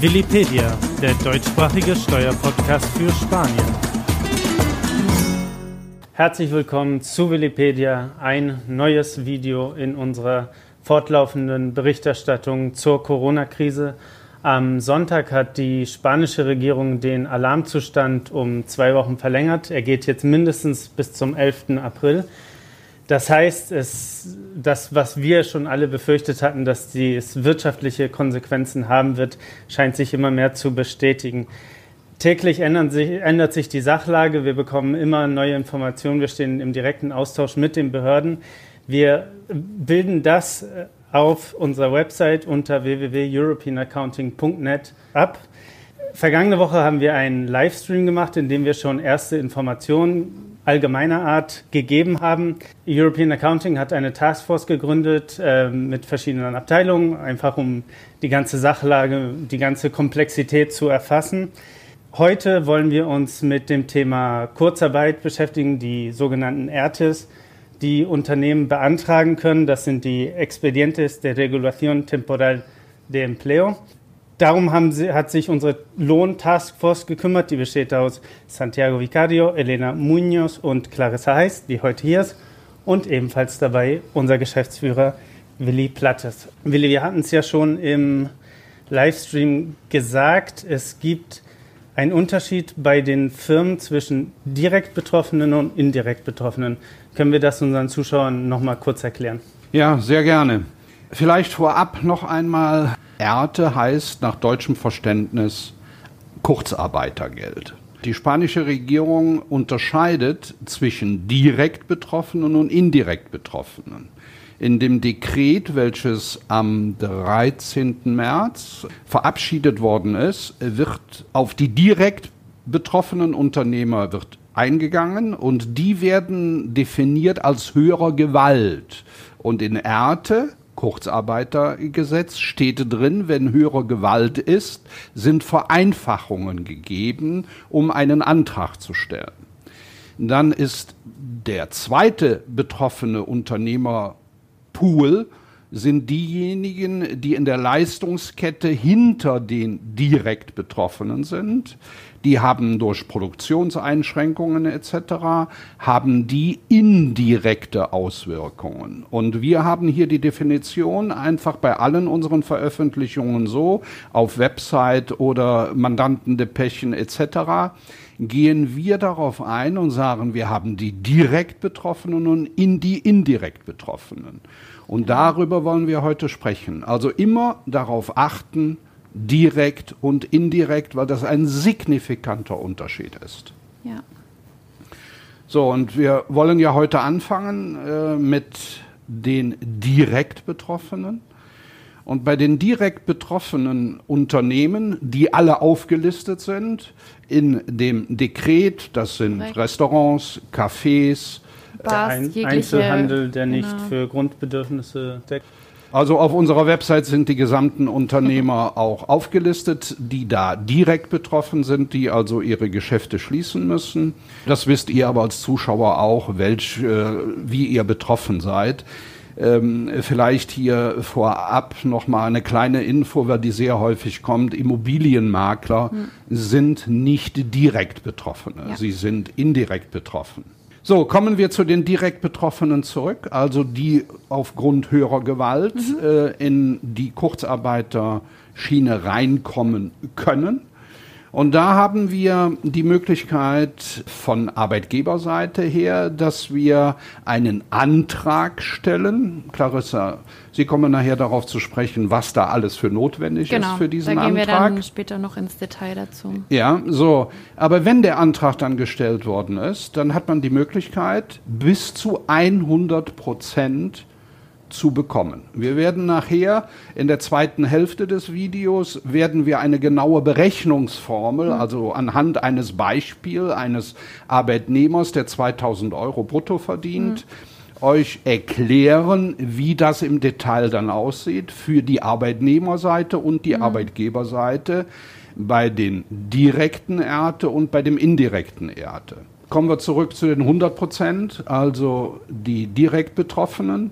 Willipedia, der deutschsprachige Steuerpodcast für Spanien. Herzlich willkommen zu Willipedia, ein neues Video in unserer fortlaufenden Berichterstattung zur Corona-Krise. Am Sonntag hat die spanische Regierung den Alarmzustand um zwei Wochen verlängert. Er geht jetzt mindestens bis zum 11. April. Das heißt, es, das, was wir schon alle befürchtet hatten, dass dies wirtschaftliche Konsequenzen haben wird, scheint sich immer mehr zu bestätigen. Täglich sich, ändert sich die Sachlage. Wir bekommen immer neue Informationen. Wir stehen im direkten Austausch mit den Behörden. Wir bilden das auf unserer Website unter www.europeanaccounting.net ab. Vergangene Woche haben wir einen Livestream gemacht, in dem wir schon erste Informationen allgemeiner Art gegeben haben. European Accounting hat eine Taskforce gegründet äh, mit verschiedenen Abteilungen, einfach um die ganze Sachlage, die ganze Komplexität zu erfassen. Heute wollen wir uns mit dem Thema Kurzarbeit beschäftigen, die sogenannten ERTES, die Unternehmen beantragen können. Das sind die Expedientes de Regulación Temporal de Empleo. Darum sie, hat sich unsere Lohn-Taskforce gekümmert, die besteht aus Santiago Vicario, Elena Munoz und Clarissa Heiß, die heute hier ist, und ebenfalls dabei unser Geschäftsführer Willi Plattes. Willi, wir hatten es ja schon im Livestream gesagt, es gibt einen Unterschied bei den Firmen zwischen direkt Betroffenen und indirekt Betroffenen. Können wir das unseren Zuschauern noch mal kurz erklären? Ja, sehr gerne. Vielleicht vorab noch einmal Ernte heißt nach deutschem Verständnis Kurzarbeitergeld. Die spanische Regierung unterscheidet zwischen direkt Betroffenen und indirekt Betroffenen. In dem Dekret, welches am 13. März verabschiedet worden ist, wird auf die direkt betroffenen Unternehmer wird eingegangen und die werden definiert als höherer Gewalt. Und in Erte Kurzarbeitergesetz steht drin, wenn höhere Gewalt ist, sind Vereinfachungen gegeben, um einen Antrag zu stellen. Dann ist der zweite betroffene Unternehmerpool sind diejenigen, die in der Leistungskette hinter den direkt Betroffenen sind die haben durch Produktionseinschränkungen etc. haben die indirekte Auswirkungen. Und wir haben hier die Definition einfach bei allen unseren Veröffentlichungen so auf Website oder Mandantendepechen etc. gehen wir darauf ein und sagen, wir haben die direkt Betroffenen und in die indirekt Betroffenen. Und darüber wollen wir heute sprechen. Also immer darauf achten, direkt und indirekt, weil das ein signifikanter Unterschied ist. Ja. So, und wir wollen ja heute anfangen äh, mit den direkt Betroffenen. Und bei den direkt betroffenen Unternehmen, die alle aufgelistet sind in dem Dekret, das sind Direkt. Restaurants, Cafés, Bars, Ein Einzelhandel, der genau. nicht für Grundbedürfnisse deckt. Also auf unserer Website sind die gesamten Unternehmer auch aufgelistet, die da direkt betroffen sind, die also ihre Geschäfte schließen müssen. Das wisst ihr aber als Zuschauer auch, welch, äh, wie ihr betroffen seid. Ähm, vielleicht hier vorab nochmal eine kleine Info, weil die sehr häufig kommt. Immobilienmakler hm. sind nicht direkt Betroffene, ja. sie sind indirekt betroffen. So, kommen wir zu den direkt Betroffenen zurück, also die aufgrund höherer Gewalt mhm. äh, in die Kurzarbeiterschiene reinkommen können. Und da haben wir die Möglichkeit von Arbeitgeberseite her, dass wir einen Antrag stellen. Clarissa, Sie kommen nachher darauf zu sprechen, was da alles für notwendig genau, ist für diesen Antrag. Genau, da gehen wir dann später noch ins Detail dazu. Ja, so. Aber wenn der Antrag dann gestellt worden ist, dann hat man die Möglichkeit, bis zu 100 Prozent zu bekommen. Wir werden nachher in der zweiten Hälfte des Videos werden wir eine genaue Berechnungsformel, mhm. also anhand eines Beispiels eines Arbeitnehmers, der 2000 Euro brutto verdient, mhm. euch erklären, wie das im Detail dann aussieht für die Arbeitnehmerseite und die mhm. Arbeitgeberseite bei den direkten Erte und bei dem indirekten Erte. Kommen wir zurück zu den 100 Prozent, also die direkt Betroffenen.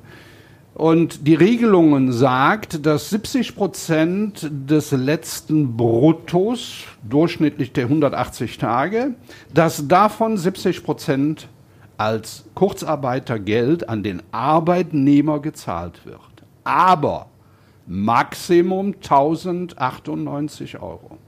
Und die Regelungen sagt, dass 70 Prozent des letzten Bruttos, durchschnittlich der 180 Tage, dass davon 70 Prozent als Kurzarbeitergeld an den Arbeitnehmer gezahlt wird. Aber Maximum 1098 Euro.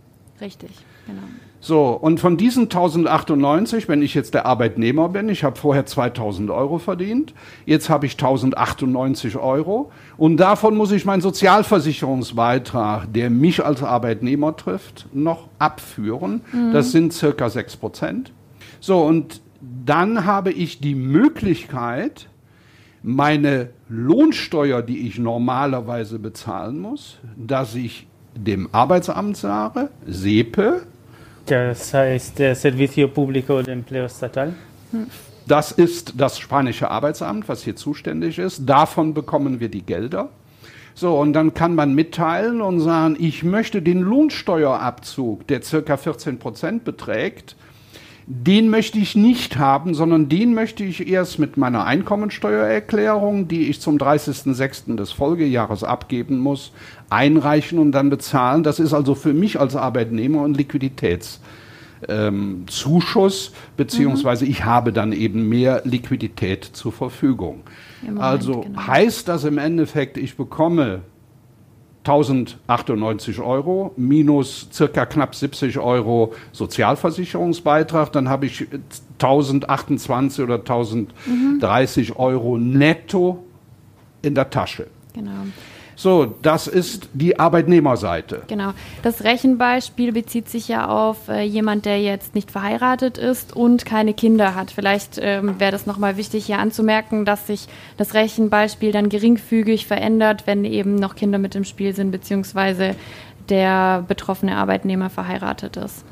Richtig, genau. So, und von diesen 1098, wenn ich jetzt der Arbeitnehmer bin, ich habe vorher 2000 Euro verdient, jetzt habe ich 1098 Euro und davon muss ich meinen Sozialversicherungsbeitrag, der mich als Arbeitnehmer trifft, noch abführen. Mhm. Das sind circa 6 Prozent. So, und dann habe ich die Möglichkeit, meine Lohnsteuer, die ich normalerweise bezahlen muss, dass ich dem Arbeitsamt sage, SEPE, das heißt der Servicio Público de Empleo Estatal. Das ist das spanische Arbeitsamt, was hier zuständig ist. Davon bekommen wir die Gelder. So, und dann kann man mitteilen und sagen, ich möchte den Lohnsteuerabzug, der circa 14 Prozent beträgt, den möchte ich nicht haben, sondern den möchte ich erst mit meiner Einkommensteuererklärung, die ich zum 30.06. des Folgejahres abgeben muss, einreichen und dann bezahlen. Das ist also für mich als Arbeitnehmer ein Liquiditätszuschuss, ähm, beziehungsweise mhm. ich habe dann eben mehr Liquidität zur Verfügung. Moment, also genau. heißt das im Endeffekt, ich bekomme 1098 Euro minus circa knapp 70 Euro Sozialversicherungsbeitrag, dann habe ich 1028 oder 1030 mhm. Euro netto in der Tasche. Genau. So, das ist die Arbeitnehmerseite. Genau. Das Rechenbeispiel bezieht sich ja auf äh, jemand, der jetzt nicht verheiratet ist und keine Kinder hat. Vielleicht ähm, wäre das nochmal wichtig hier anzumerken, dass sich das Rechenbeispiel dann geringfügig verändert, wenn eben noch Kinder mit im Spiel sind, beziehungsweise der betroffene Arbeitnehmer verheiratet ist.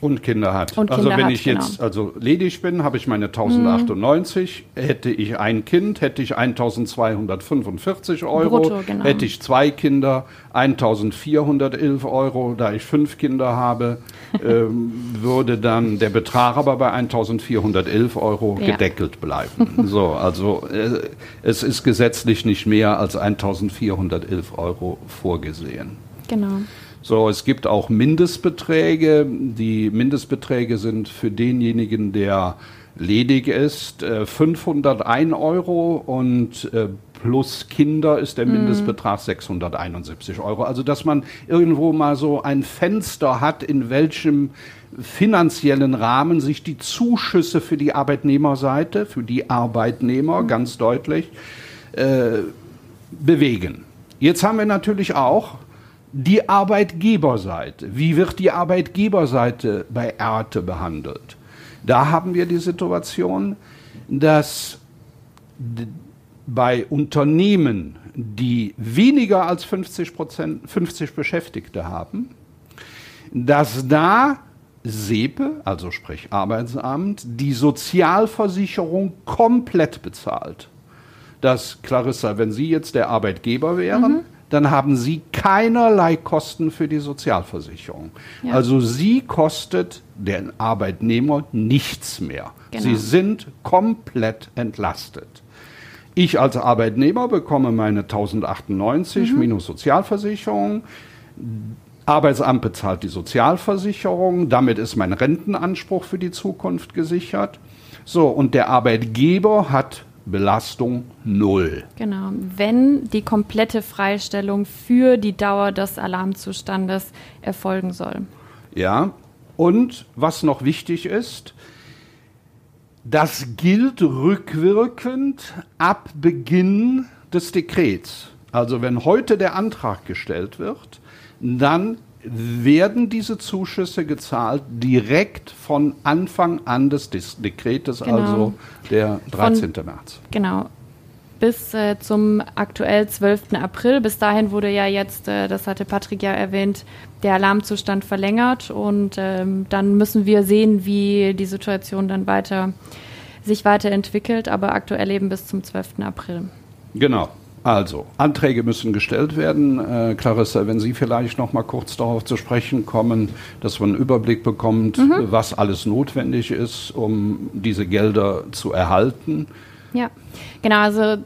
Und Kinder hat. Und also Kinder wenn hat, ich jetzt genau. also ledig bin, habe ich meine 1098. Mhm. Hätte ich ein Kind, hätte ich 1245 Euro. Brutto, genau. Hätte ich zwei Kinder, 1411 Euro. Da ich fünf Kinder habe, ähm, würde dann der Betrag aber bei 1411 Euro ja. gedeckelt bleiben. so, also äh, es ist gesetzlich nicht mehr als 1411 Euro vorgesehen. Genau. So, es gibt auch Mindestbeträge. Die Mindestbeträge sind für denjenigen, der ledig ist, 501 äh, Euro und äh, plus Kinder ist der mhm. Mindestbetrag 671 Euro. Also, dass man irgendwo mal so ein Fenster hat, in welchem finanziellen Rahmen sich die Zuschüsse für die Arbeitnehmerseite, für die Arbeitnehmer mhm. ganz deutlich äh, bewegen. Jetzt haben wir natürlich auch die Arbeitgeberseite. Wie wird die Arbeitgeberseite bei Erte behandelt? Da haben wir die Situation, dass bei Unternehmen, die weniger als 50, Prozent, 50 Beschäftigte haben, dass da SEPE, also sprich Arbeitsamt, die Sozialversicherung komplett bezahlt. Dass, Clarissa, wenn Sie jetzt der Arbeitgeber wären, mhm dann haben Sie keinerlei Kosten für die Sozialversicherung. Ja. Also Sie kostet den Arbeitnehmer nichts mehr. Genau. Sie sind komplett entlastet. Ich als Arbeitnehmer bekomme meine 1098 mhm. minus Sozialversicherung. Arbeitsamt bezahlt die Sozialversicherung, damit ist mein Rentenanspruch für die Zukunft gesichert. So, und der Arbeitgeber hat Belastung null. Genau, wenn die komplette Freistellung für die Dauer des Alarmzustandes erfolgen soll. Ja, und was noch wichtig ist, das gilt rückwirkend ab Beginn des Dekrets. Also wenn heute der Antrag gestellt wird, dann werden diese Zuschüsse gezahlt direkt von Anfang an des Dekretes, genau. also der 13. Von, März. Genau. Bis äh, zum aktuell 12. April. Bis dahin wurde ja jetzt, äh, das hatte Patrick ja erwähnt, der Alarmzustand verlängert und ähm, dann müssen wir sehen, wie die Situation dann weiter sich weiterentwickelt, aber aktuell eben bis zum 12. April. Genau. Also, Anträge müssen gestellt werden. Äh, Clarissa, wenn Sie vielleicht noch mal kurz darauf zu sprechen kommen, dass man einen Überblick bekommt, mhm. was alles notwendig ist, um diese Gelder zu erhalten. Ja, genau. Also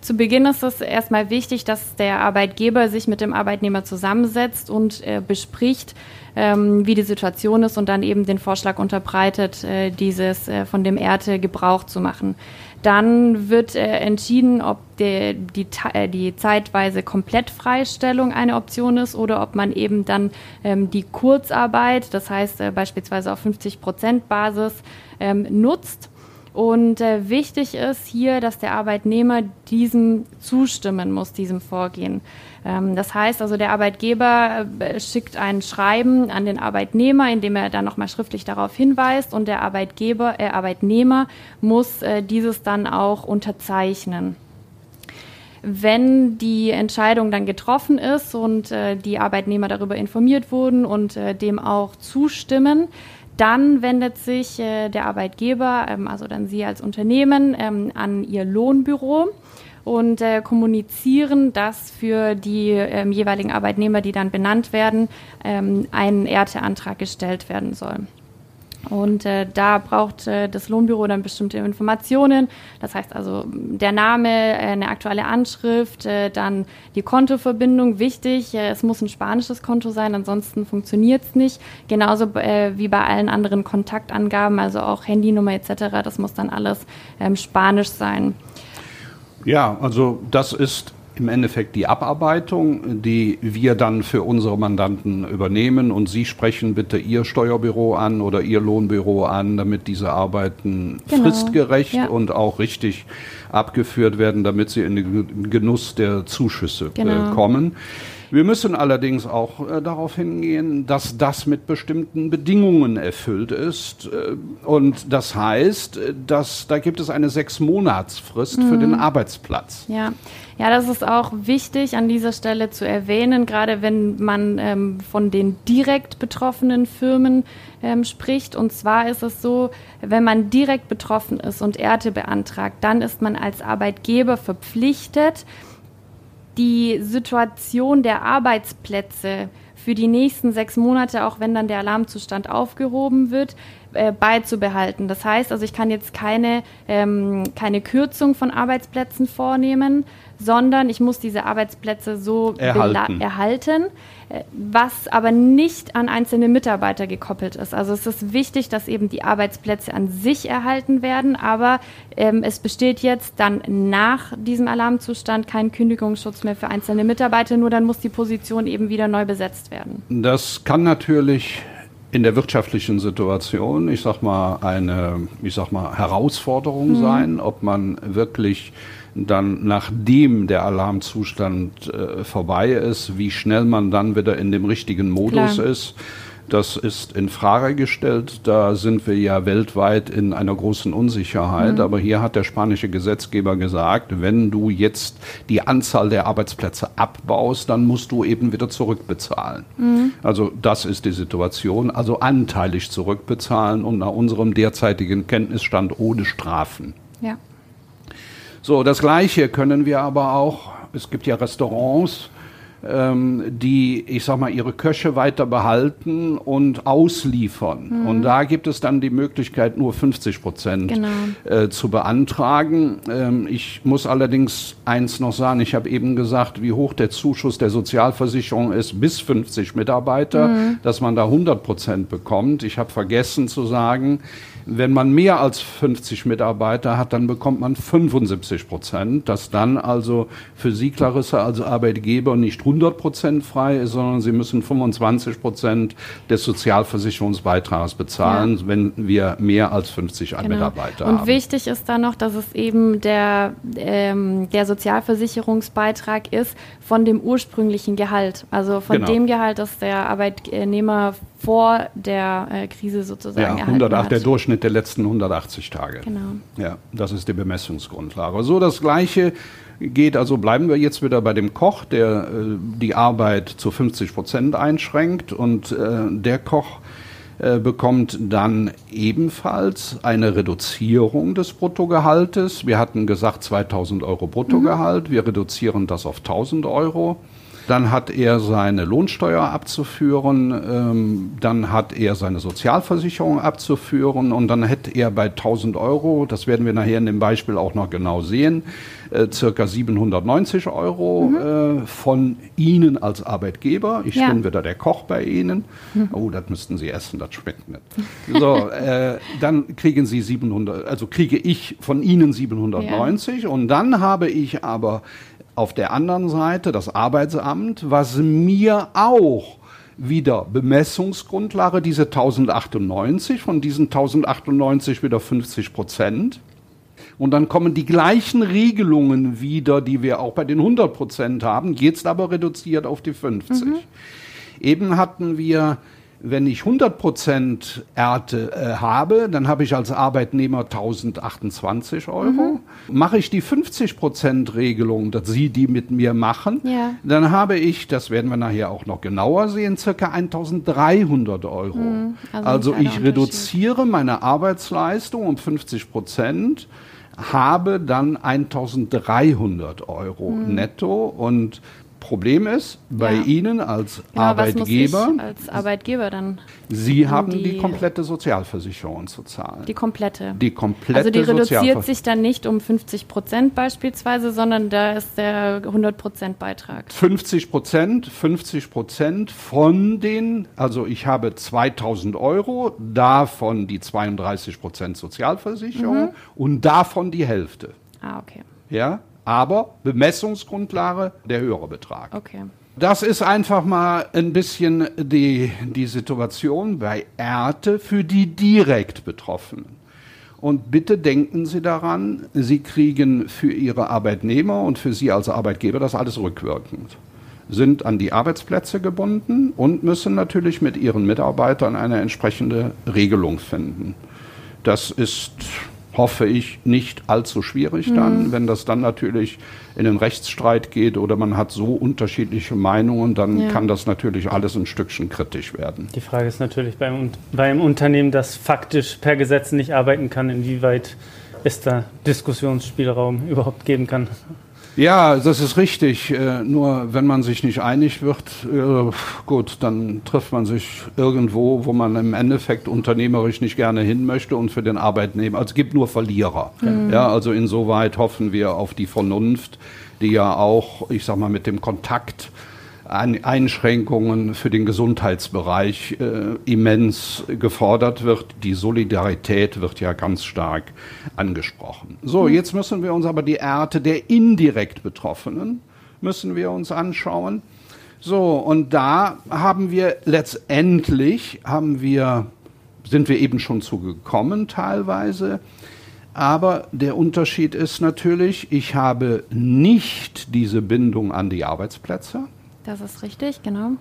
zu Beginn ist es erstmal wichtig, dass der Arbeitgeber sich mit dem Arbeitnehmer zusammensetzt und äh, bespricht, ähm, wie die Situation ist und dann eben den Vorschlag unterbreitet, äh, dieses äh, von dem Erte Gebrauch zu machen. Dann wird äh, entschieden, ob die, die, äh, die zeitweise Komplettfreistellung eine Option ist oder ob man eben dann ähm, die Kurzarbeit, das heißt äh, beispielsweise auf 50 Prozent Basis, ähm, nutzt. Und äh, wichtig ist hier, dass der Arbeitnehmer diesem zustimmen muss, diesem Vorgehen. Ähm, das heißt also, der Arbeitgeber äh, schickt ein Schreiben an den Arbeitnehmer, in dem er dann nochmal schriftlich darauf hinweist und der Arbeitgeber, äh, Arbeitnehmer muss äh, dieses dann auch unterzeichnen. Wenn die Entscheidung dann getroffen ist und äh, die Arbeitnehmer darüber informiert wurden und äh, dem auch zustimmen, dann wendet sich äh, der Arbeitgeber, ähm, also dann Sie als Unternehmen, ähm, an Ihr Lohnbüro und äh, kommunizieren, dass für die ähm, jeweiligen Arbeitnehmer, die dann benannt werden, ähm, ein Ernteantrag gestellt werden soll. Und äh, da braucht äh, das Lohnbüro dann bestimmte Informationen. Das heißt also der Name, äh, eine aktuelle Anschrift, äh, dann die Kontoverbindung. Wichtig, äh, es muss ein spanisches Konto sein, ansonsten funktioniert es nicht. Genauso äh, wie bei allen anderen Kontaktangaben, also auch Handynummer etc. Das muss dann alles ähm, spanisch sein. Ja, also das ist im Endeffekt die Abarbeitung, die wir dann für unsere Mandanten übernehmen und Sie sprechen bitte Ihr Steuerbüro an oder Ihr Lohnbüro an, damit diese Arbeiten genau. fristgerecht ja. und auch richtig abgeführt werden, damit sie in den Genuss der Zuschüsse äh, genau. kommen. Wir müssen allerdings auch äh, darauf hingehen, dass das mit bestimmten Bedingungen erfüllt ist. Äh, und das heißt, äh, dass da gibt es eine Sechs-Monats-Frist mhm. für den mhm. Arbeitsplatz. Ja. ja, das ist auch wichtig an dieser Stelle zu erwähnen, gerade wenn man ähm, von den direkt betroffenen Firmen ähm, spricht. Und zwar ist es so, wenn man direkt betroffen ist und Erte beantragt, dann ist man als Arbeitgeber verpflichtet, die Situation der Arbeitsplätze für die nächsten sechs Monate, auch wenn dann der Alarmzustand aufgehoben wird, äh, beizubehalten. Das heißt also, ich kann jetzt keine, ähm, keine Kürzung von Arbeitsplätzen vornehmen, sondern ich muss diese Arbeitsplätze so erhalten. erhalten, äh, was aber nicht an einzelne Mitarbeiter gekoppelt ist. Also es ist wichtig, dass eben die Arbeitsplätze an sich erhalten werden, aber ähm, es besteht jetzt dann nach diesem Alarmzustand kein Kündigungsschutz mehr für einzelne Mitarbeiter, nur dann muss die Position eben wieder neu besetzt werden. Das kann natürlich in der wirtschaftlichen Situation, ich sag mal, eine, ich sag mal, Herausforderung mhm. sein, ob man wirklich dann nachdem der Alarmzustand äh, vorbei ist, wie schnell man dann wieder in dem richtigen Modus Klar. ist. Das ist in Frage gestellt. Da sind wir ja weltweit in einer großen Unsicherheit. Mhm. Aber hier hat der spanische Gesetzgeber gesagt, wenn du jetzt die Anzahl der Arbeitsplätze abbaust, dann musst du eben wieder zurückbezahlen. Mhm. Also das ist die Situation. Also anteilig zurückbezahlen und nach unserem derzeitigen Kenntnisstand ohne Strafen. Ja. So, das Gleiche können wir aber auch, es gibt ja Restaurants, ähm, die, ich sag mal, ihre Köche weiter behalten und ausliefern. Mhm. Und da gibt es dann die Möglichkeit, nur 50 Prozent genau. äh, zu beantragen. Ähm, ich muss allerdings eins noch sagen, ich habe eben gesagt, wie hoch der Zuschuss der Sozialversicherung ist bis 50 Mitarbeiter, mhm. dass man da 100 Prozent bekommt. Ich habe vergessen zu sagen, wenn man mehr als 50 Mitarbeiter hat, dann bekommt man 75 Prozent, dass dann also für Sie, Clarissa, als Arbeitgeber nicht 100 Prozent frei ist, sondern Sie müssen 25 Prozent des Sozialversicherungsbeitrags bezahlen, ja. wenn wir mehr als 50 genau. Mitarbeiter Und haben. Und wichtig ist da noch, dass es eben der, ähm, der Sozialversicherungsbeitrag ist von dem ursprünglichen Gehalt, also von genau. dem Gehalt, das der Arbeitnehmer vor der äh, Krise sozusagen ja, 108, der Durchschnitt der letzten 180 Tage. Genau. Ja, das ist die Bemessungsgrundlage. So das Gleiche geht, also bleiben wir jetzt wieder bei dem Koch, der äh, die Arbeit zu 50 Prozent einschränkt und äh, der Koch äh, bekommt dann ebenfalls eine Reduzierung des Bruttogehaltes. Wir hatten gesagt 2000 Euro Bruttogehalt, mhm. wir reduzieren das auf 1000 Euro. dann hat er seine Lohnsteuer abzuführen, ähm, dann hat er seine Sozialversicherung abzuführen und dann hätte er bei 1000 Euro, das werden wir nachher in dem Beispiel auch noch genau sehen, äh, circa 790 Euro mhm. äh, von Ihnen als Arbeitgeber. Ich ja. bin wieder der Koch bei Ihnen. Mhm. Oh, das müssten Sie essen, das schmeckt nicht. So, äh, dann kriegen Sie 700, also kriege ich von Ihnen 790 ja. und dann habe ich aber auf der anderen Seite das Arbeitsamt, was mir auch wieder Bemessungsgrundlage, diese 1098, von diesen 1098 wieder 50 Prozent. Und dann kommen die gleichen Regelungen wieder, die wir auch bei den 100 Prozent haben, jetzt aber reduziert auf die 50. Mhm. Eben hatten wir wenn ich 100% Ernte äh, habe, dann habe ich als Arbeitnehmer 1028 Euro. Mhm. Mache ich die 50% Regelung, dass Sie die mit mir machen, ja. dann habe ich, das werden wir nachher auch noch genauer sehen, circa 1300 Euro. Mhm. Also, also ich reduziere meine Arbeitsleistung um 50%, habe dann 1300 Euro mhm. netto und Problem ist bei ja. Ihnen als genau, Arbeitgeber. als Arbeitgeber dann. Sie haben die, die, komplette Sozialversicherung zu zahlen. Die komplette. Die komplette. Also die reduziert sich dann nicht um 50 Prozent beispielsweise, sondern da ist der 100 Prozent Beitrag. 50 Prozent, 50 Prozent von den, also ich habe 2000 Euro, davon die 32 Prozent Sozialversicherung mhm. und davon die Hälfte. Ah, okay. Ja, aber Bemessungsgrundlage der höhere Betrag. Okay. Das ist einfach mal ein bisschen die, die Situation bei Erte für die direkt Betroffenen. Und bitte denken Sie daran, Sie kriegen für Ihre Arbeitnehmer und für Sie als Arbeitgeber das alles rückwirkend. Sind an die Arbeitsplätze gebunden und müssen natürlich mit Ihren Mitarbeitern eine entsprechende Regelung finden. Das ist hoffe ich, nicht allzu schwierig dann. Mhm. Wenn das dann natürlich in den Rechtsstreit geht oder man hat so unterschiedliche Meinungen, dann ja. kann das natürlich alles ein Stückchen kritisch werden. Die Frage ist natürlich beim, beim Unternehmen, das faktisch per Gesetz nicht arbeiten kann, inwieweit es da Diskussionsspielraum überhaupt geben kann. Ja, das ist richtig. Äh, nur wenn man sich nicht einig wird, äh, gut, dann trifft man sich irgendwo, wo man im Endeffekt unternehmerisch nicht gerne hin möchte und für den Arbeitnehmer, also es gibt nur Verlierer. Mhm. Ja, also insoweit hoffen wir auf die Vernunft, die ja auch, ich sag mal, mit dem Kontakt Einschränkungen für den Gesundheitsbereich äh, immens gefordert wird. Die Solidarität wird ja ganz stark angesprochen. So, mhm. jetzt müssen wir uns aber die Ernte der indirekt Betroffenen müssen wir uns anschauen. So, und da haben wir letztendlich, haben wir, sind wir eben schon zugekommen teilweise, aber der Unterschied ist natürlich, ich habe nicht diese Bindung an die Arbeitsplätze. Das ist richtig, genau.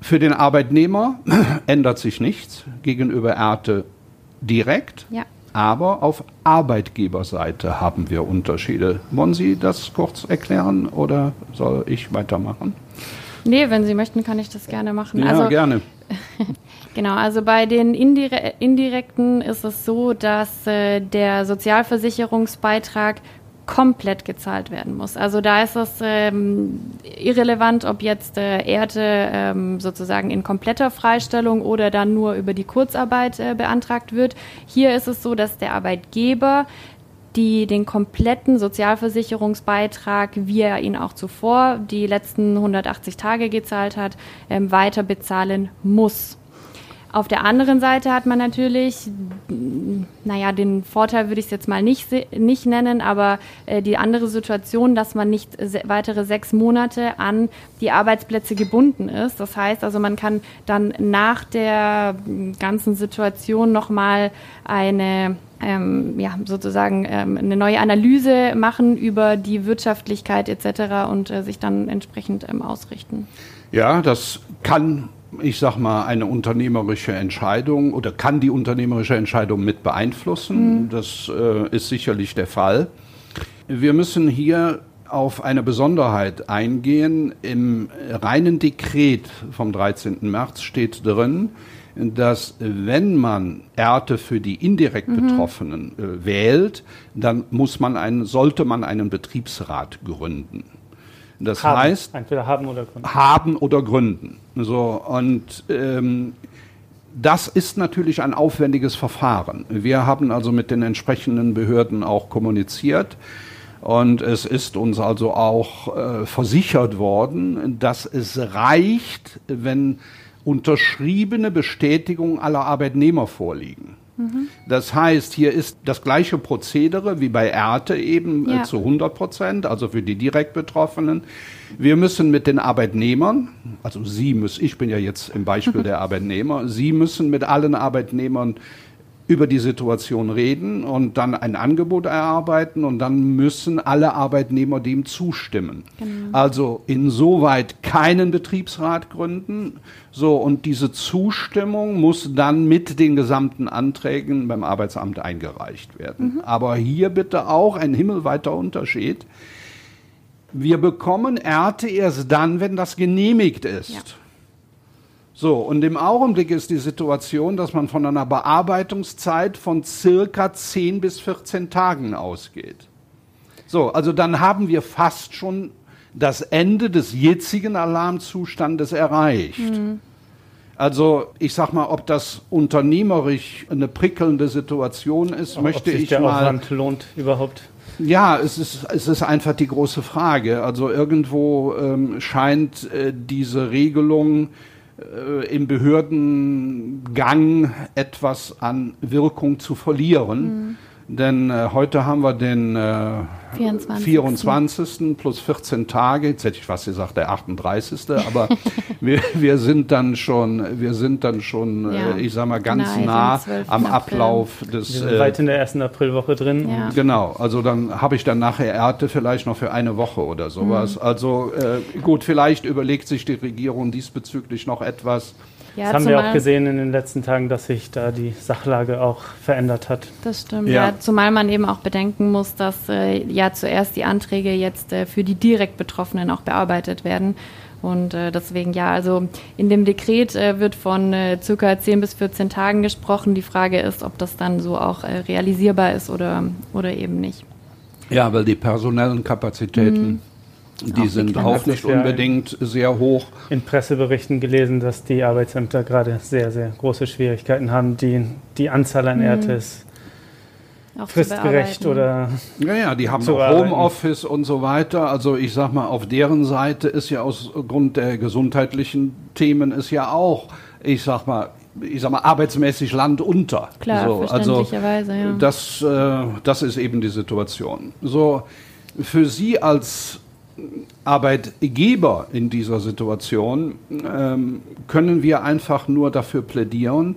Für den Arbeitnehmer ändert sich nichts gegenüber Erte direkt. Ja. Aber auf Arbeitgeberseite haben wir Unterschiede. Wollen Sie das kurz erklären oder soll ich weitermachen? Nee, wenn Sie möchten, kann ich das gerne machen. Ja, also, gerne. genau, also bei den Indire Indirekten ist es so, dass äh, der Sozialversicherungsbeitrag komplett gezahlt werden muss. Also da ist es ähm, irrelevant, ob jetzt äh, Erde ähm, sozusagen in kompletter Freistellung oder dann nur über die Kurzarbeit äh, beantragt wird. Hier ist es so, dass der Arbeitgeber die den kompletten Sozialversicherungsbeitrag, wie er ihn auch zuvor die letzten 180 Tage gezahlt hat, ähm, weiter bezahlen muss. Auf der anderen Seite hat man natürlich, naja, den Vorteil würde ich es jetzt mal nicht, nicht nennen, aber äh, die andere Situation, dass man nicht se weitere sechs Monate an die Arbeitsplätze gebunden ist. Das heißt also, man kann dann nach der ganzen Situation nochmal eine ähm, ja, sozusagen ähm, eine neue Analyse machen über die Wirtschaftlichkeit etc. und äh, sich dann entsprechend ähm, ausrichten. Ja, das kann ich sag mal, eine unternehmerische Entscheidung oder kann die unternehmerische Entscheidung mit beeinflussen. Mhm. Das äh, ist sicherlich der Fall. Wir müssen hier auf eine Besonderheit eingehen. Im reinen Dekret vom 13. März steht drin, dass wenn man Ernte für die indirekt mhm. Betroffenen äh, wählt, dann muss man einen, sollte man einen Betriebsrat gründen. Das haben. heißt, entweder haben oder gründen. haben oder gründen. So, und ähm, das ist natürlich ein aufwendiges Verfahren. Wir haben also mit den entsprechenden Behörden auch kommuniziert. Und es ist uns also auch äh, versichert worden, dass es reicht, wenn unterschriebene Bestätigung aller Arbeitnehmer vorliegen. Das heißt, hier ist das gleiche Prozedere wie bei Erte eben Ja. äh, zu 100 Prozent, also für die direkt Betroffenen. Wir müssen mit den Arbeitnehmern, also Sie müssen, ich bin ja jetzt im Beispiel der Arbeitnehmer, Sie müssen mit allen Arbeitnehmern über die Situation reden und dann ein Angebot erarbeiten und dann müssen alle Arbeitnehmer dem zustimmen. Also insoweit keinen Betriebsrat gründen. So, und diese Zustimmung muss dann mit den gesamten Anträgen beim Arbeitsamt eingereicht werden. Aber hier bitte auch ein himmelweiter Unterschied. Wir bekommen Erte erst dann, wenn das genehmigt ist. Ja. So, und im Augenblick ist die Situation, dass man von einer Bearbeitungszeit von circa 10 bis 14 Tagen ausgeht. So, also dann haben wir fast schon das Ende des jetzigen Alarmzustandes erreicht. Also ich sag mal, ob das unternehmerisch eine prickelnde Situation ist, möchte Ob sich ich der mal. Aufwand lohnt überhaupt. Ja, es ist, es ist einfach die große Frage. Also irgendwo ähm, scheint äh, diese Regelung äh, im Behördengang etwas an Wirkung zu verlieren. Denn äh, heute haben wir den äh, 24.. 24. plus 14 Tage, jetzt hätte ich fast gesagt der 38. Aber wir, wir sind dann schon, wir sind dann schon, Ja. äh, ich sag mal, ganz Genau, nah 12. am April. Ablauf Wir des sind äh, weit in der ersten Aprilwoche drin. Ja. Genau, also dann habe ich dann nachher Ernte vielleicht noch für eine Woche oder sowas. Mhm. Also äh, gut, vielleicht überlegt sich die Regierung diesbezüglich noch etwas. Ja, das haben wir auch gesehen in den letzten Tagen, dass sich da die Sachlage auch verändert hat. Das stimmt, Ja. ja. Zumal man eben auch bedenken muss, dass äh, ja zuerst die Anträge jetzt äh, für die direkt Betroffenen auch bearbeitet werden. Und äh, deswegen ja, also in dem Dekret äh, wird von äh, circa 10 bis 14 Tagen gesprochen. Die Frage ist, ob das dann so auch äh, realisierbar ist oder, oder eben nicht. Ja, weil die personellen Kapazitäten, die Auch sind auch nicht unbedingt sehr hoch. In Presseberichten gelesen, dass die Arbeitsämter gerade sehr, sehr große Schwierigkeiten haben, die, die Anzahl an Erdtes Auch zu fristgerecht oder Ja, ja, die haben auch. Homeoffice und so weiter. Also ich sag mal, auf deren Seite ist ja aus Grund der gesundheitlichen Themen ist ja auch, ich sag mal, ich sag mal, arbeitsmäßig Land unter. Klar, so, also verständlicherweise, ja. das, äh, das ist eben die Situation. So, für Sie als Arbeitgeber in dieser Situation ähm, können wir einfach nur dafür plädieren,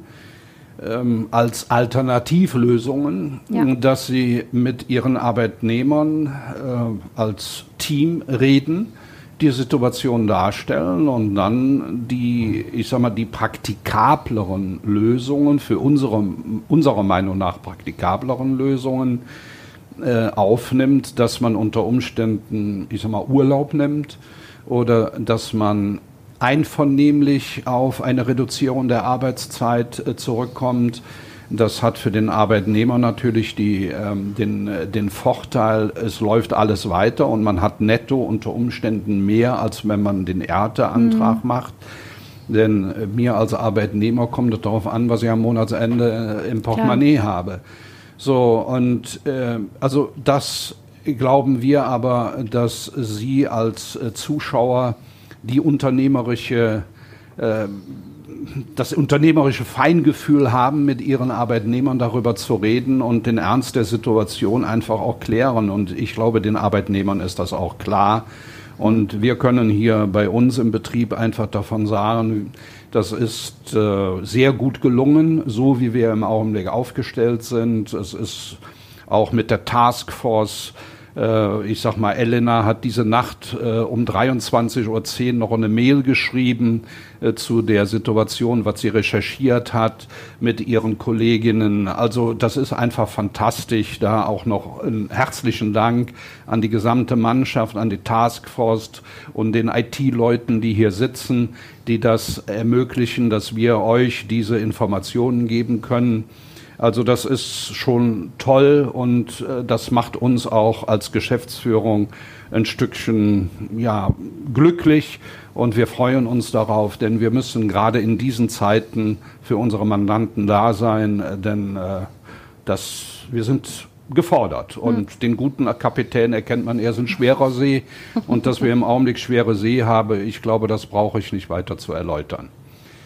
ähm, als Alternativlösungen, Ja. dass sie mit ihren Arbeitnehmern äh, als Team reden, die Situation darstellen und dann die, ich sag mal, die praktikableren Lösungen, für unsere, unserer Meinung nach praktikableren Lösungen äh, aufnimmt, dass man unter Umständen, ich sag mal, Urlaub nimmt oder dass man einvernehmlich auf eine Reduzierung der Arbeitszeit äh, zurückkommt. Das hat für den Arbeitnehmer natürlich die, ähm, den, äh, den Vorteil, es läuft alles weiter und man hat netto unter Umständen mehr, als wenn man den Ernteantrag macht. Denn mir als Arbeitnehmer kommt es darauf an, was ich am Monatsende im Portemonnaie habe. So, und äh, also das glauben wir aber, dass Sie als äh, Zuschauer die unternehmerische, äh, das unternehmerische Feingefühl haben, mit Ihren Arbeitnehmern darüber zu reden und den Ernst der Situation einfach auch klären. Und ich glaube, den Arbeitnehmern ist das auch klar. Und wir können hier bei uns im Betrieb einfach davon sagen, das ist äh, sehr gut gelungen, so wie wir im Augenblick aufgestellt sind. Es ist auch mit der Taskforce ich sag mal, Elena hat diese Nacht äh, um 23.10 Uhr noch eine Mail geschrieben äh, zu der Situation, was sie recherchiert hat mit ihren Kolleginnen. Also das ist einfach fantastisch. Da auch noch einen herzlichen Dank an die gesamte Mannschaft, an die Taskforce und den IT-Leuten, die hier sitzen, die das ermöglichen, dass wir euch diese Informationen geben können. Also das ist schon toll und äh, das macht uns auch als Geschäftsführung ein Stückchen ja, glücklich und wir freuen uns darauf, denn wir müssen gerade in diesen Zeiten für unsere Mandanten da sein, äh, denn äh, das, wir sind gefordert. Hm. Und den guten Kapitän erkennt man erst in schwerer See. Und dass wir im Augenblick schwere See haben, ich glaube, das brauche ich nicht weiter zu erläutern.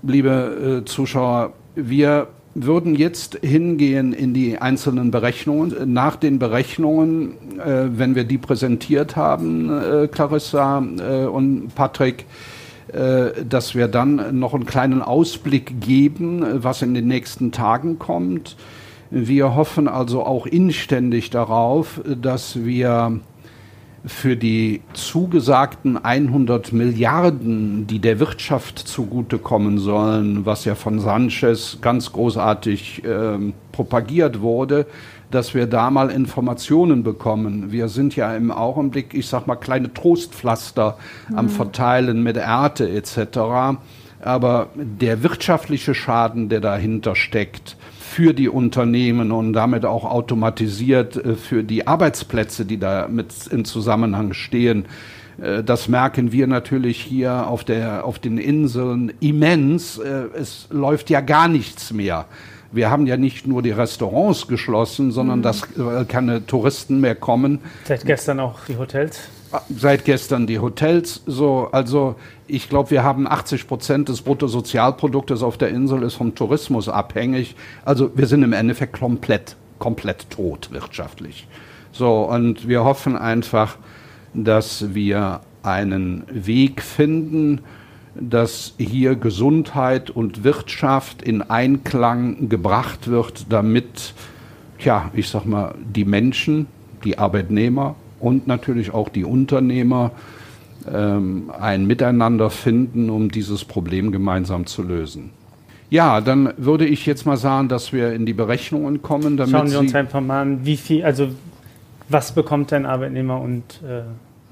Liebe äh, Zuschauer, wir würden jetzt hingehen in die einzelnen Berechnungen. Nach den Berechnungen, äh, wenn wir die präsentiert haben, äh, Clarissa äh, und Patrick, äh, dass wir dann noch einen kleinen Ausblick geben, was in den nächsten Tagen kommt. Wir hoffen also auch inständig darauf, dass wir für die zugesagten 100 Milliarden, die der Wirtschaft zugutekommen sollen, was ja von Sanchez ganz großartig äh, propagiert wurde, dass wir da mal Informationen bekommen. Wir sind ja im Augenblick, ich sag mal, kleine Trostpflaster mhm. am Verteilen mit Ernte etc. Aber der wirtschaftliche Schaden, der dahinter steckt, für die Unternehmen und damit auch automatisiert äh, für die Arbeitsplätze, die da mit in Zusammenhang stehen. Äh, das merken wir natürlich hier auf, der, auf den Inseln immens. Äh, es läuft ja gar nichts mehr. Wir haben ja nicht nur die Restaurants geschlossen, sondern mhm. dass keine Touristen mehr kommen. Seit gestern auch die Hotels? Seit gestern die Hotels. So, also ich glaube, wir haben 80 Prozent des Bruttosozialproduktes auf der Insel ist vom Tourismus abhängig. Also wir sind im Endeffekt komplett, komplett tot wirtschaftlich. So, und wir hoffen einfach, dass wir einen Weg finden, dass hier Gesundheit und Wirtschaft in Einklang gebracht wird, damit, ja, ich sag mal, die Menschen, die Arbeitnehmer und natürlich auch die Unternehmer ähm, ein Miteinander finden, um dieses Problem gemeinsam zu lösen. Ja, dann würde ich jetzt mal sagen, dass wir in die Berechnungen kommen. Damit Schauen wir uns einfach mal an, wie viel, also was bekommt ein Arbeitnehmer und äh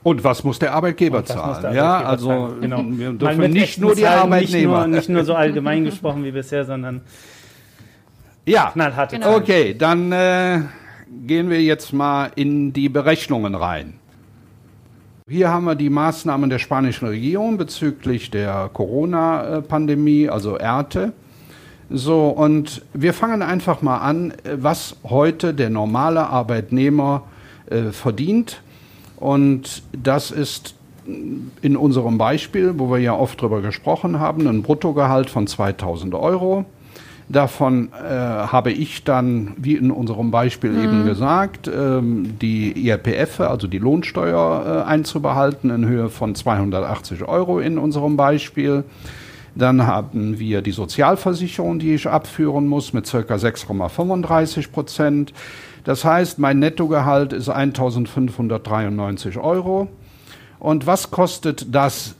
und was muss der Arbeitgeber zahlen? Der Arbeitgeber ja, also zahlen. Genau. wir dürfen nicht nur die Arbeitnehmer. Nicht nur, nicht nur, so allgemein gesprochen wie bisher, sondern ja, knallharte genau. Okay, dann äh, gehen wir jetzt mal in die Berechnungen rein. Hier haben wir die Maßnahmen der spanischen Regierung bezüglich der Corona-Pandemie, also ERTE. So, und wir fangen einfach mal an, was heute der normale Arbeitnehmer äh, verdient. Und das ist in unserem Beispiel, wo wir ja oft drüber gesprochen haben, ein Bruttogehalt von 2000 Euro. Davon äh, habe ich dann, wie in unserem Beispiel mhm. eben gesagt, ähm, die IRPF, also die Lohnsteuer, äh, einzubehalten in Höhe von 280 Euro in unserem Beispiel. Dann haben wir die Sozialversicherung, die ich abführen muss, mit ca. 6,35 Prozent. Das heißt, mein Nettogehalt ist 1593 Euro. Und was kostet das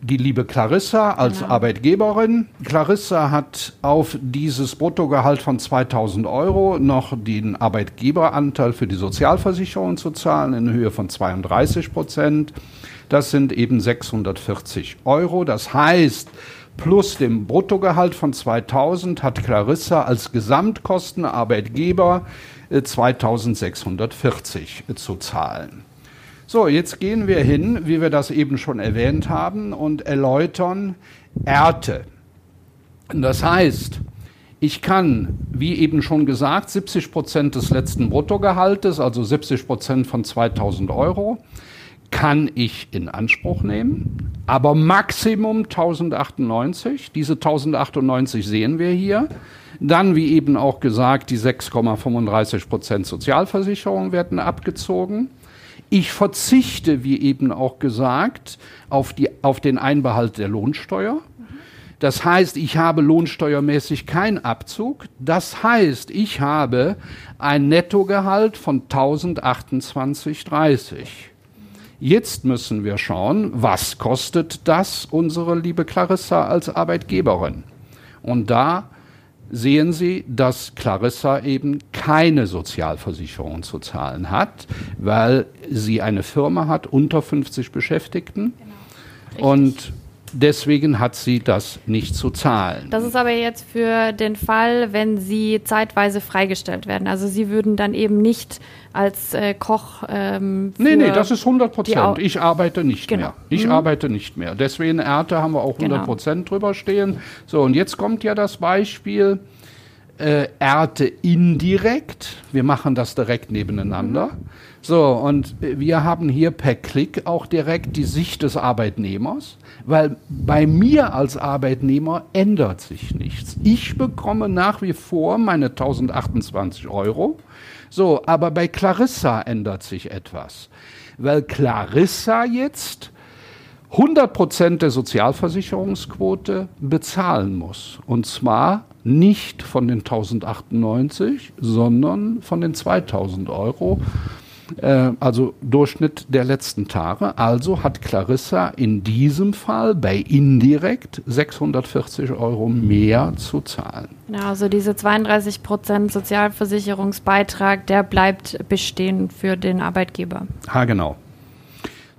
die liebe Clarissa als genau. Arbeitgeberin. Clarissa hat auf dieses Bruttogehalt von 2000 Euro noch den Arbeitgeberanteil für die Sozialversicherung zu zahlen in Höhe von 32 Prozent. Das sind eben 640 Euro. Das heißt, plus dem Bruttogehalt von 2000 hat Clarissa als Gesamtkosten Arbeitgeber 2640 äh, zu zahlen. So, jetzt gehen wir hin, wie wir das eben schon erwähnt haben, und erläutern Erte. Das heißt, ich kann, wie eben schon gesagt, 70 Prozent des letzten Bruttogehaltes, also 70 Prozent von 2000 Euro, kann ich in Anspruch nehmen, aber Maximum 1098. Diese 1098 sehen wir hier. Dann, wie eben auch gesagt, die 6,35 Prozent Sozialversicherung werden abgezogen. Ich verzichte, wie eben auch gesagt, auf, die, auf den Einbehalt der Lohnsteuer. Das heißt, ich habe lohnsteuermäßig keinen Abzug. Das heißt, ich habe ein Nettogehalt von 1028,30. Jetzt müssen wir schauen, was kostet das unsere liebe Clarissa als Arbeitgeberin? Und da sehen Sie, dass Clarissa eben keine Sozialversicherung zu zahlen hat, weil sie eine Firma hat unter 50 Beschäftigten. Genau. Und deswegen hat sie das nicht zu zahlen. Das ist aber jetzt für den Fall, wenn sie zeitweise freigestellt werden. Also sie würden dann eben nicht als äh, Koch. Ähm, nee, nee, das ist 100 Prozent. Ich arbeite nicht genau. mehr. Ich mhm. arbeite nicht mehr. Deswegen Ernte haben wir auch 100 Prozent genau. drüber stehen. So, und jetzt kommt ja das Beispiel. Äh, Ernte indirekt. Wir machen das direkt nebeneinander. Mhm. So, und wir haben hier per Klick auch direkt die Sicht des Arbeitnehmers, weil bei mir als Arbeitnehmer ändert sich nichts. Ich bekomme nach wie vor meine 1028 Euro. So, aber bei Clarissa ändert sich etwas, weil Clarissa jetzt 100% der Sozialversicherungsquote bezahlen muss. Und zwar nicht von den 1098, sondern von den 2000 Euro äh, also Durchschnitt der letzten Tage. Also hat Clarissa in diesem Fall bei indirekt 640 Euro mehr zu zahlen. Ja, also diese 32 Prozent Sozialversicherungsbeitrag, der bleibt bestehen für den Arbeitgeber. Ha, genau.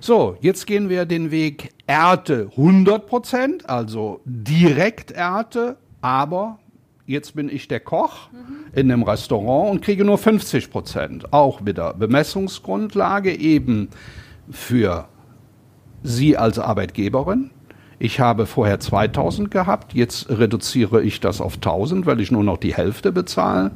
So, jetzt gehen wir den Weg Ernte 100 Prozent, also direkt Ernte, aber jetzt bin ich der Koch mhm. in einem Restaurant und kriege nur 50 Prozent. Auch wieder Bemessungsgrundlage eben für Sie als Arbeitgeberin. Ich habe vorher 2000 gehabt, jetzt reduziere ich das auf 1000, weil ich nur noch die Hälfte bezahle.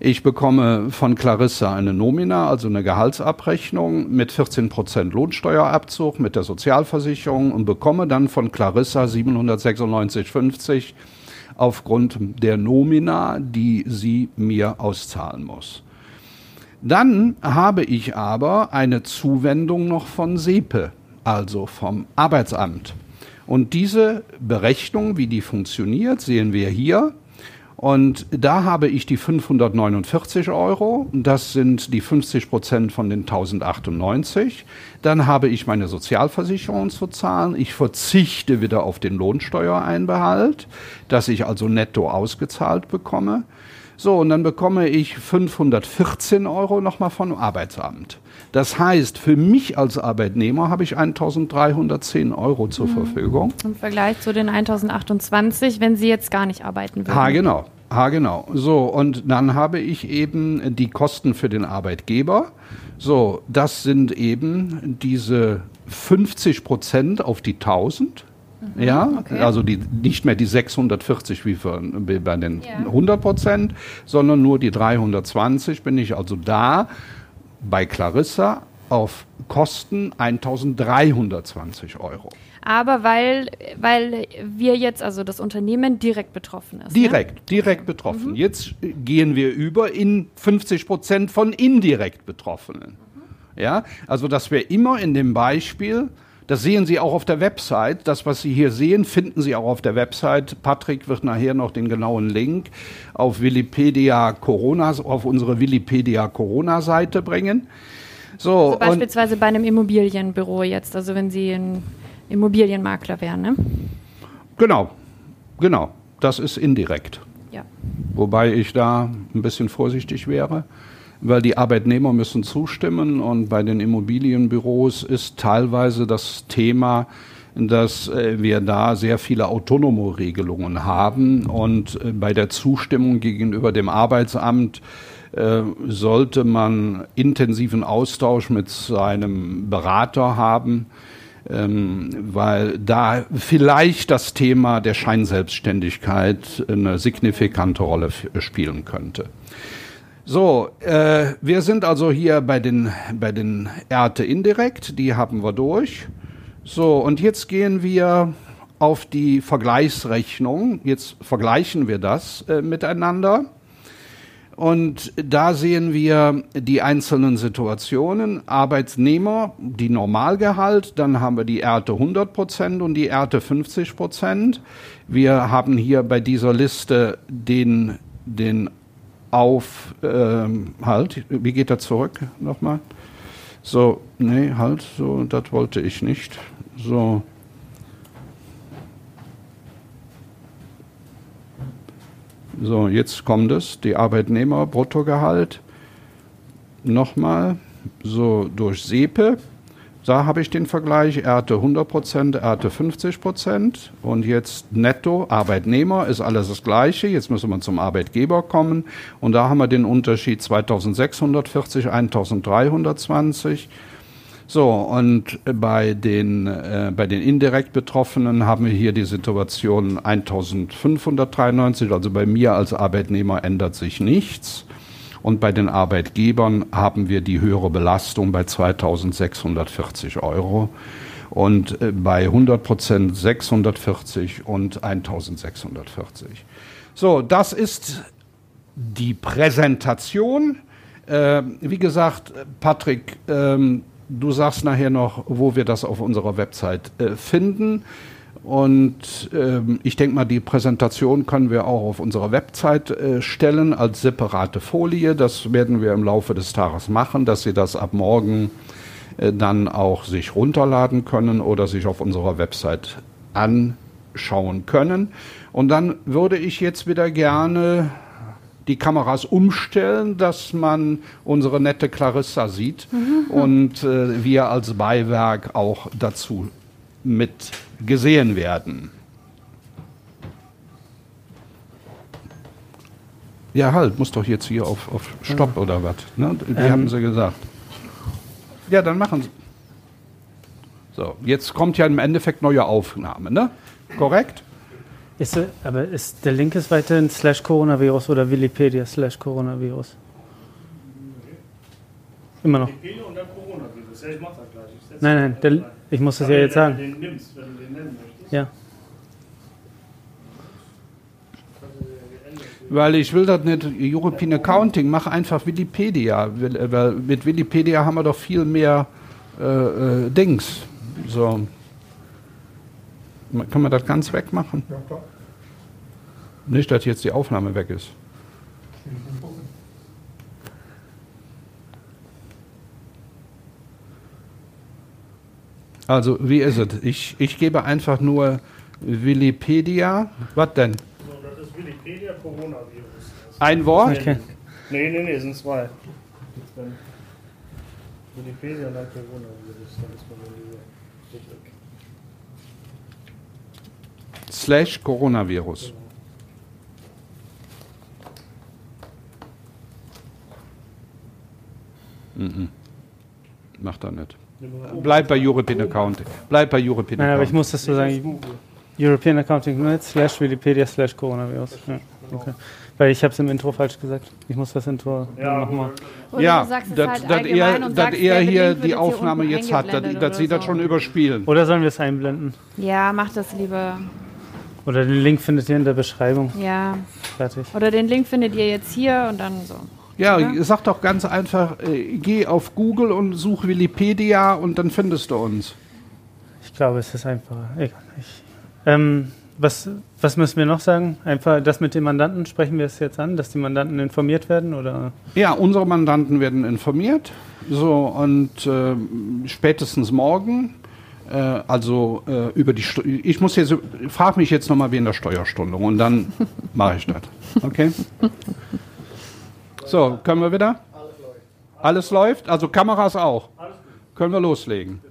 Ich bekomme von Clarissa eine Nomina, also eine Gehaltsabrechnung mit 14 Prozent Lohnsteuerabzug mit der Sozialversicherung und bekomme dann von Clarissa 796,50 aufgrund der Nomina, die sie mir auszahlen muss. Dann habe ich aber eine Zuwendung noch von SEPE, also vom Arbeitsamt. Und diese Berechnung, wie die funktioniert, sehen wir hier. Und da habe ich die 549 Euro, das sind die 50 Prozent von den 1098. Dann habe ich meine Sozialversicherung zu zahlen. Ich verzichte wieder auf den Lohnsteuereinbehalt, dass ich also netto ausgezahlt bekomme. So, und dann bekomme ich 514 Euro nochmal vom Arbeitsamt. Das heißt, für mich als Arbeitnehmer habe ich 1310 Euro zur mhm. Verfügung. Im Vergleich zu den 1028, wenn Sie jetzt gar nicht arbeiten würden. Ha, genau. Ha, genau. So, und dann habe ich eben die Kosten für den Arbeitgeber. So, das sind eben diese 50 Prozent auf die 1000. Mhm, ja, okay. also die, nicht mehr die 640 wie, für, wie bei den ja. 100 Prozent, sondern nur die 320 bin ich also da bei Clarissa auf Kosten 1320 Euro. Aber weil, weil wir jetzt, also das Unternehmen direkt betroffen ist. Direkt, ne? direkt betroffen. Mhm. Jetzt gehen wir über in 50 Prozent von indirekt Betroffenen. Mhm. Ja, also dass wir immer in dem Beispiel, das sehen Sie auch auf der Website, das, was Sie hier sehen, finden Sie auch auf der Website. Patrick wird nachher noch den genauen Link auf Wikipedia Corona, auf unsere Wikipedia Corona-Seite bringen. So, also beispielsweise bei einem Immobilienbüro jetzt, also wenn Sie ein Immobilienmakler wären, ne? Genau, genau. Das ist indirekt. Ja. Wobei ich da ein bisschen vorsichtig wäre, weil die Arbeitnehmer müssen zustimmen und bei den Immobilienbüros ist teilweise das Thema, dass äh, wir da sehr viele Autonomo-Regelungen haben und äh, bei der Zustimmung gegenüber dem Arbeitsamt äh, sollte man intensiven Austausch mit seinem Berater haben, ähm, weil da vielleicht das Thema der Scheinselbstständigkeit eine signifikante Rolle spielen könnte. So, äh, wir sind also hier bei den, bei den Erte indirekt, die haben wir durch. So, und jetzt gehen wir auf die Vergleichsrechnung. Jetzt vergleichen wir das äh, miteinander. Und da sehen wir die einzelnen Situationen. Arbeitnehmer, die Normalgehalt, dann haben wir die Erte 100 Prozent und die Erte 50 Prozent. Wir haben hier bei dieser Liste den, den auf, ähm, halt, wie geht er zurück nochmal? So, nee, halt, so, das wollte ich nicht. So, So, jetzt kommt es, die Arbeitnehmer Bruttogehalt nochmal so durch SEPE Da habe ich den Vergleich, er hatte 100 Prozent, er hatte 50 Prozent und jetzt netto Arbeitnehmer ist alles das Gleiche. Jetzt müssen wir zum Arbeitgeber kommen und da haben wir den Unterschied 2640, 1320. So, und bei den, äh, bei den indirekt Betroffenen haben wir hier die Situation 1593, also bei mir als Arbeitnehmer ändert sich nichts. Und bei den Arbeitgebern haben wir die höhere Belastung bei 2640 Euro und äh, bei 100 Prozent 640 und 1640. So, das ist die Präsentation. Äh, wie gesagt, Patrick, ähm, du sagst nachher noch, wo wir das auf unserer Website äh, finden. Und ähm, ich denke mal, die Präsentation können wir auch auf unserer Website äh, stellen als separate Folie. Das werden wir im Laufe des Tages machen, dass Sie das ab morgen äh, dann auch sich runterladen können oder sich auf unserer Website anschauen können. Und dann würde ich jetzt wieder gerne die Kameras umstellen, dass man unsere nette Clarissa sieht mhm. und äh, wir als Beiwerk auch dazu mit gesehen werden. Ja, halt, muss doch jetzt hier auf, auf Stopp ja. oder was. Ne? Wie ähm. haben sie gesagt? Ja, dann machen sie. So, jetzt kommt ja im Endeffekt neue Aufnahme, ne? Korrekt? Ist, aber ist der Link ist weiterhin slash Coronavirus oder Wikipedia slash Coronavirus? Immer noch. Wikipedia und dann Coronavirus. Ja, ich mach das gleich. nein, nein, der, ich muss das ja jetzt sagen. Den nimmst, wenn du den nennen möchtest. Ja. Weil ich will das nicht European Accounting, mach einfach Wikipedia. Weil mit Wikipedia haben wir doch viel mehr äh, äh, Dings. So. Kann man das ganz wegmachen? Ja, klar. Nicht, dass jetzt die Aufnahme weg ist. Also, wie ist es? Ich, ich gebe einfach nur Wikipedia. Was denn? So, das ist Wikipedia Coronavirus. Ein Wort? Okay. Nee, nee, nee, sind zwei. Wikipedia und dann Coronavirus, dann ist man richtig. Slash Coronavirus. Genau. Mhm. Macht er nicht. Bleib bei European Accounting. Bleib bei European Accounting. aber ich muss das so sagen. European Accounting Net slash Wikipedia slash Coronavirus. Ja, okay. Weil ich habe es im Intro falsch gesagt. Ich muss das Intro ja, nochmal. Ja, dass halt er, dass er hier die Aufnahme hier jetzt hat, dass, dass Sie so. das schon überspielen. Oder sollen wir es einblenden? Ja, mach das lieber. Oder den Link findet ihr in der Beschreibung. Ja. Fertig. Oder den Link findet ihr jetzt hier und dann so. Ja, oder? sag doch ganz einfach, äh, geh auf Google und such Wikipedia und dann findest du uns. Ich glaube, es ist einfacher. Egal. Ich, ähm, was, was müssen wir noch sagen? Einfach das mit den Mandanten, sprechen wir es jetzt an, dass die Mandanten informiert werden? Oder? Ja, unsere Mandanten werden informiert. So, und äh, spätestens morgen äh, also äh, über die St ich muss jetzt frag mich jetzt nochmal wegen der Steuerstundung und dann mache ich das. Okay? So, können wir wieder? Alles läuft. Alles läuft? Also Kameras auch. Können wir loslegen.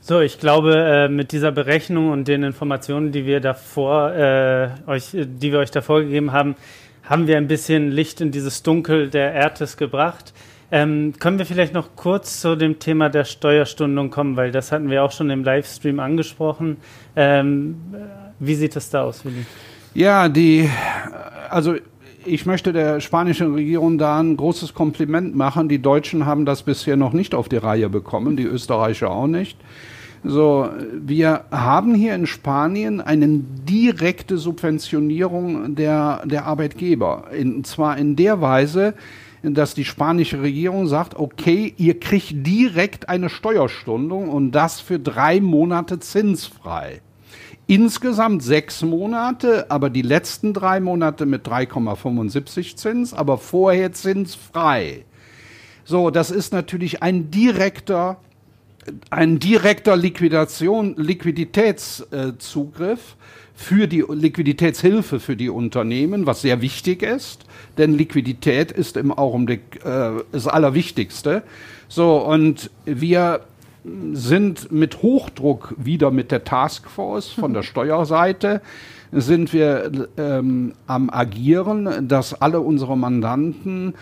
So, ich glaube, äh, mit dieser Berechnung und den Informationen, die wir davor äh, euch, die wir euch davor gegeben haben, haben wir ein bisschen Licht in dieses Dunkel der ERTES gebracht. Ähm, können wir vielleicht noch kurz zu dem Thema der Steuerstundung kommen, weil das hatten wir auch schon im Livestream angesprochen. Ähm, wie sieht das da aus, Willi? Ja, die, also ich möchte der spanischen Regierung da ein großes Kompliment machen. Die Deutschen haben das bisher noch nicht auf die Reihe bekommen, die Österreicher auch nicht. So, wir haben hier in Spanien eine direkte Subventionierung der, der Arbeitgeber. Und zwar in der Weise, dass die spanische Regierung sagt, okay, ihr kriegt direkt eine Steuerstundung und das für drei Monate zinsfrei. Insgesamt sechs Monate, aber die letzten drei Monate mit 3,75 Zins, aber vorher zinsfrei. So, das ist natürlich ein direkter, ein direkter Liquidation, Liquiditätszugriff für die Liquiditätshilfe für die Unternehmen, was sehr wichtig ist, denn Liquidität ist im Augenblick äh, das Allerwichtigste. So, und wir sind mit Hochdruck wieder mit der Taskforce von der Steuerseite sind wir ähm, am Agieren, dass alle unsere Mandanten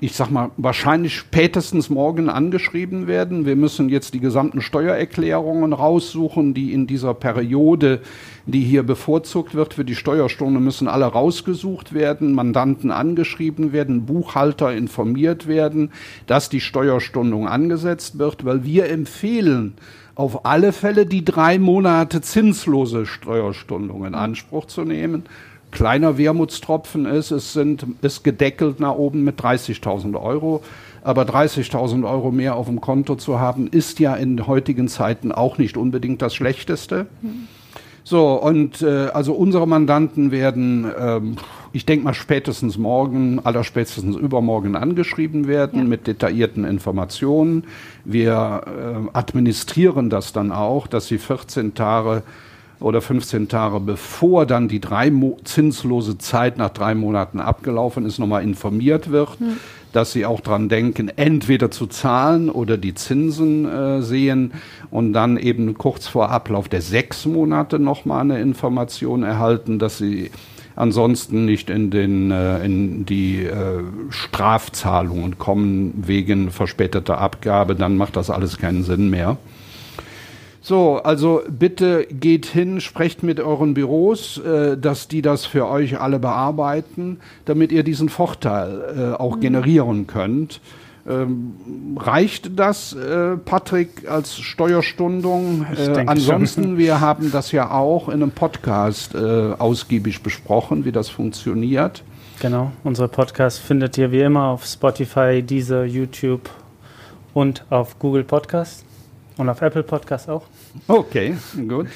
ich sag mal, wahrscheinlich spätestens morgen angeschrieben werden. Wir müssen jetzt die gesamten Steuererklärungen raussuchen, die in dieser Periode, die hier bevorzugt wird für die Steuerstunde, müssen alle rausgesucht werden, Mandanten angeschrieben werden, Buchhalter informiert werden, dass die Steuerstundung angesetzt wird, weil wir empfehlen, auf alle Fälle die drei Monate zinslose Steuerstundung in Anspruch zu nehmen kleiner Wermutstropfen ist, es sind, ist gedeckelt nach oben mit 30.000 Euro. Aber 30.000 Euro mehr auf dem Konto zu haben, ist ja in heutigen Zeiten auch nicht unbedingt das Schlechteste. So, und äh, also unsere Mandanten werden, ähm, ich denke mal spätestens morgen, allerspätestens übermorgen angeschrieben werden ja. mit detaillierten Informationen. Wir äh, administrieren das dann auch, dass sie 14 Tage oder 15 Tage bevor dann die drei Mo zinslose Zeit nach drei Monaten abgelaufen ist, nochmal informiert wird, hm. dass sie auch dran denken, entweder zu zahlen oder die Zinsen äh, sehen und dann eben kurz vor Ablauf der sechs Monate nochmal eine Information erhalten, dass sie ansonsten nicht in, den, äh, in die äh, Strafzahlungen kommen wegen verspäteter Abgabe, dann macht das alles keinen Sinn mehr. So, also bitte geht hin, sprecht mit euren Büros, äh, dass die das für euch alle bearbeiten, damit ihr diesen Vorteil äh, auch mhm. generieren könnt. Ähm, reicht das, äh, Patrick, als Steuerstundung? Äh, ansonsten, schon. wir haben das ja auch in einem Podcast äh, ausgiebig besprochen, wie das funktioniert. Genau, unser Podcast findet ihr wie immer auf Spotify, Deezer, YouTube und auf Google Podcast und auf Apple Podcast auch. Okay, gut.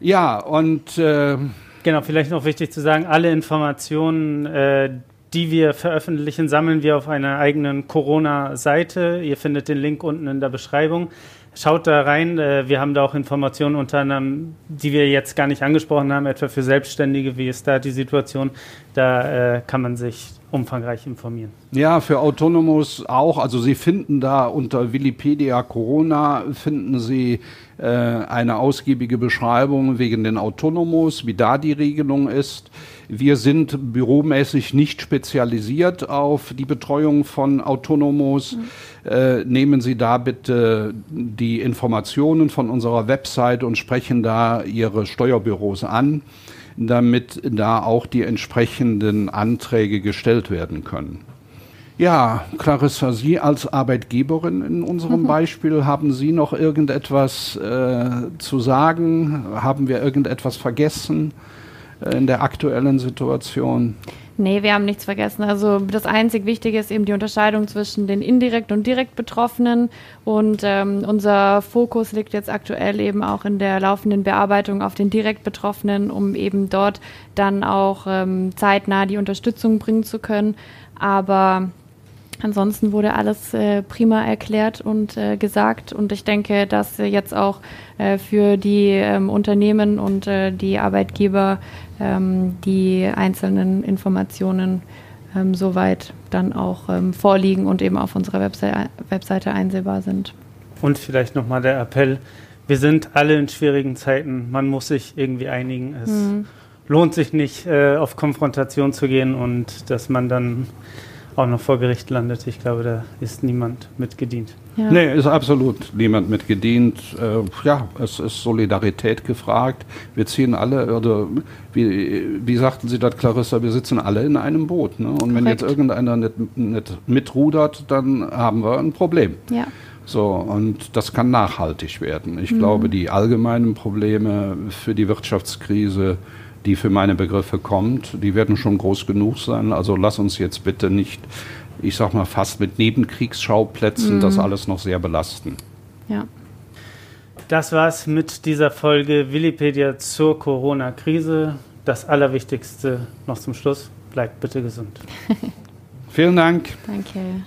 ja, und äh, genau, vielleicht noch wichtig zu sagen, alle Informationen, äh, die wir veröffentlichen, sammeln wir auf einer eigenen Corona-Seite. Ihr findet den Link unten in der Beschreibung. Schaut da rein. Äh, wir haben da auch Informationen unter anderem, die wir jetzt gar nicht angesprochen haben, etwa für Selbstständige. Wie ist da die Situation? Da äh, kann man sich umfangreich informieren. Ja, für Autonomous auch. Also Sie finden da unter Wikipedia Corona finden Sie äh, eine ausgiebige Beschreibung wegen den Autonomous, wie da die Regelung ist. Wir sind büromäßig nicht spezialisiert auf die Betreuung von Autonomos. Mhm. Äh, nehmen Sie da bitte die Informationen von unserer Website und sprechen da Ihre Steuerbüros an damit da auch die entsprechenden Anträge gestellt werden können. Ja, Clarissa, Sie als Arbeitgeberin in unserem mhm. Beispiel, haben Sie noch irgendetwas äh, zu sagen? Haben wir irgendetwas vergessen äh, in der aktuellen Situation? Nee, wir haben nichts vergessen. Also das einzig Wichtige ist eben die Unterscheidung zwischen den indirekt und direkt Betroffenen. Und ähm, unser Fokus liegt jetzt aktuell eben auch in der laufenden Bearbeitung auf den direkt Betroffenen, um eben dort dann auch ähm, zeitnah die Unterstützung bringen zu können. Aber Ansonsten wurde alles äh, prima erklärt und äh, gesagt und ich denke, dass äh, jetzt auch äh, für die ähm, Unternehmen und äh, die Arbeitgeber ähm, die einzelnen Informationen ähm, soweit dann auch ähm, vorliegen und eben auf unserer Webse Webseite einsehbar sind. Und vielleicht nochmal der Appell, wir sind alle in schwierigen Zeiten, man muss sich irgendwie einigen. Es mhm. lohnt sich nicht, äh, auf Konfrontation zu gehen und dass man dann auch noch vor Gericht landet. Ich glaube, da ist niemand mitgedient. Ja. Nee, ist absolut niemand mitgedient. Äh, ja, es ist Solidarität gefragt. Wir ziehen alle, oder wie, wie sagten Sie das, Clarissa, wir sitzen alle in einem Boot. Ne? Und Korrekt. wenn jetzt irgendeiner nicht, nicht mitrudert, dann haben wir ein Problem. Ja. So, und das kann nachhaltig werden. Ich mhm. glaube, die allgemeinen Probleme für die Wirtschaftskrise die für meine Begriffe kommt, die werden schon groß genug sein. Also lass uns jetzt bitte nicht, ich sag mal, fast mit Nebenkriegsschauplätzen mhm. das alles noch sehr belasten. Ja. Das war's mit dieser Folge Willipedia zur Corona-Krise. Das Allerwichtigste noch zum Schluss. Bleibt bitte gesund. Vielen Dank. Danke.